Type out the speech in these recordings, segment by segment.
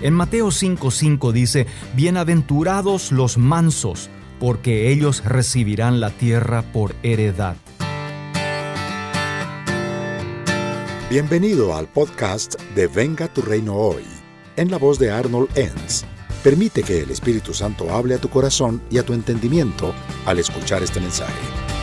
En Mateo 5:5 dice, Bienaventurados los mansos, porque ellos recibirán la tierra por heredad. Bienvenido al podcast de Venga tu reino hoy, en la voz de Arnold Enns. Permite que el Espíritu Santo hable a tu corazón y a tu entendimiento al escuchar este mensaje.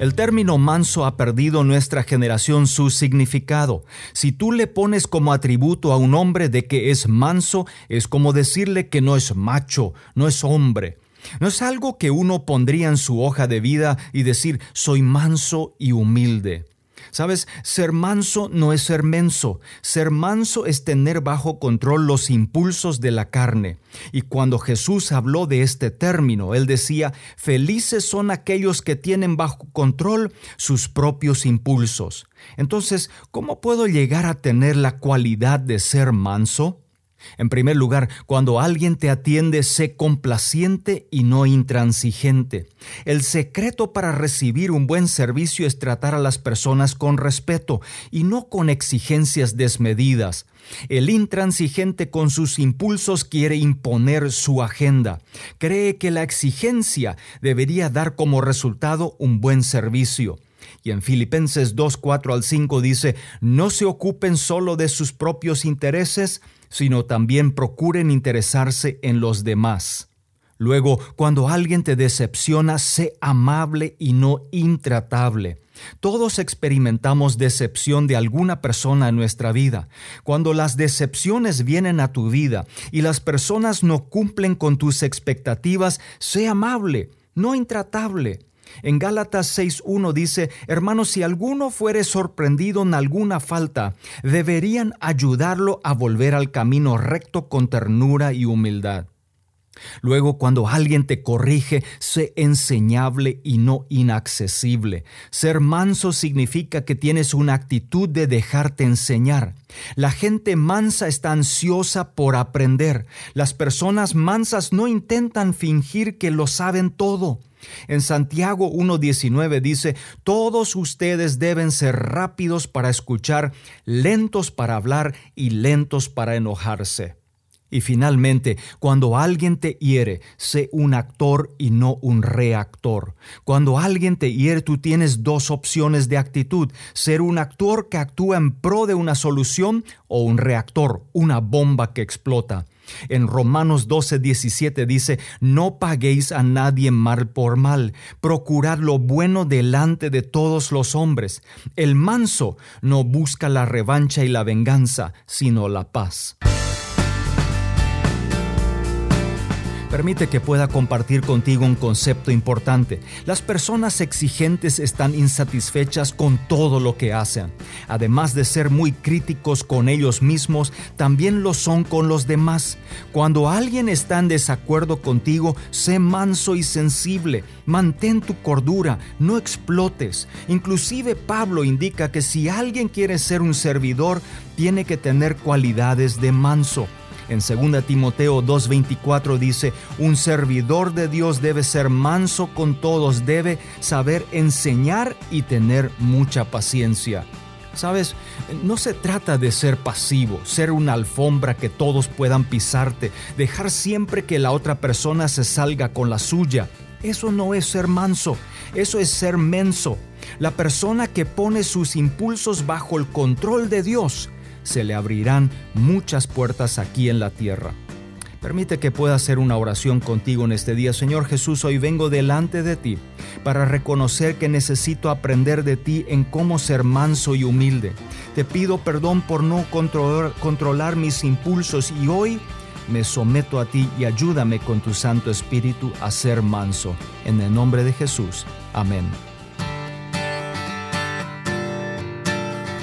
El término manso ha perdido en nuestra generación su significado. Si tú le pones como atributo a un hombre de que es manso, es como decirle que no es macho, no es hombre. No es algo que uno pondría en su hoja de vida y decir soy manso y humilde. Sabes, ser manso no es ser menso. Ser manso es tener bajo control los impulsos de la carne. Y cuando Jesús habló de este término, él decía, felices son aquellos que tienen bajo control sus propios impulsos. Entonces, ¿cómo puedo llegar a tener la cualidad de ser manso? En primer lugar, cuando alguien te atiende, sé complaciente y no intransigente. El secreto para recibir un buen servicio es tratar a las personas con respeto y no con exigencias desmedidas. El intransigente con sus impulsos quiere imponer su agenda. Cree que la exigencia debería dar como resultado un buen servicio. Y en Filipenses 2, 4 al 5 dice, no se ocupen solo de sus propios intereses, sino también procuren interesarse en los demás. Luego, cuando alguien te decepciona, sé amable y no intratable. Todos experimentamos decepción de alguna persona en nuestra vida. Cuando las decepciones vienen a tu vida y las personas no cumplen con tus expectativas, sé amable, no intratable. En Gálatas 6.1 dice, hermanos, si alguno fuere sorprendido en alguna falta, deberían ayudarlo a volver al camino recto con ternura y humildad. Luego, cuando alguien te corrige, sé enseñable y no inaccesible. Ser manso significa que tienes una actitud de dejarte enseñar. La gente mansa está ansiosa por aprender. Las personas mansas no intentan fingir que lo saben todo. En Santiago 1.19 dice, todos ustedes deben ser rápidos para escuchar, lentos para hablar y lentos para enojarse. Y finalmente, cuando alguien te hiere, sé un actor y no un reactor. Cuando alguien te hiere, tú tienes dos opciones de actitud, ser un actor que actúa en pro de una solución o un reactor, una bomba que explota. En Romanos 12, 17 dice, no paguéis a nadie mal por mal, procurad lo bueno delante de todos los hombres. El manso no busca la revancha y la venganza, sino la paz. Permite que pueda compartir contigo un concepto importante. Las personas exigentes están insatisfechas con todo lo que hacen. Además de ser muy críticos con ellos mismos, también lo son con los demás. Cuando alguien está en desacuerdo contigo, sé manso y sensible. Mantén tu cordura, no explotes. Inclusive Pablo indica que si alguien quiere ser un servidor, tiene que tener cualidades de manso. En 2 Timoteo 2:24 dice, un servidor de Dios debe ser manso con todos, debe saber enseñar y tener mucha paciencia. Sabes, no se trata de ser pasivo, ser una alfombra que todos puedan pisarte, dejar siempre que la otra persona se salga con la suya. Eso no es ser manso, eso es ser menso. La persona que pone sus impulsos bajo el control de Dios se le abrirán muchas puertas aquí en la tierra. Permite que pueda hacer una oración contigo en este día. Señor Jesús, hoy vengo delante de ti para reconocer que necesito aprender de ti en cómo ser manso y humilde. Te pido perdón por no controlar, controlar mis impulsos y hoy me someto a ti y ayúdame con tu Santo Espíritu a ser manso. En el nombre de Jesús. Amén.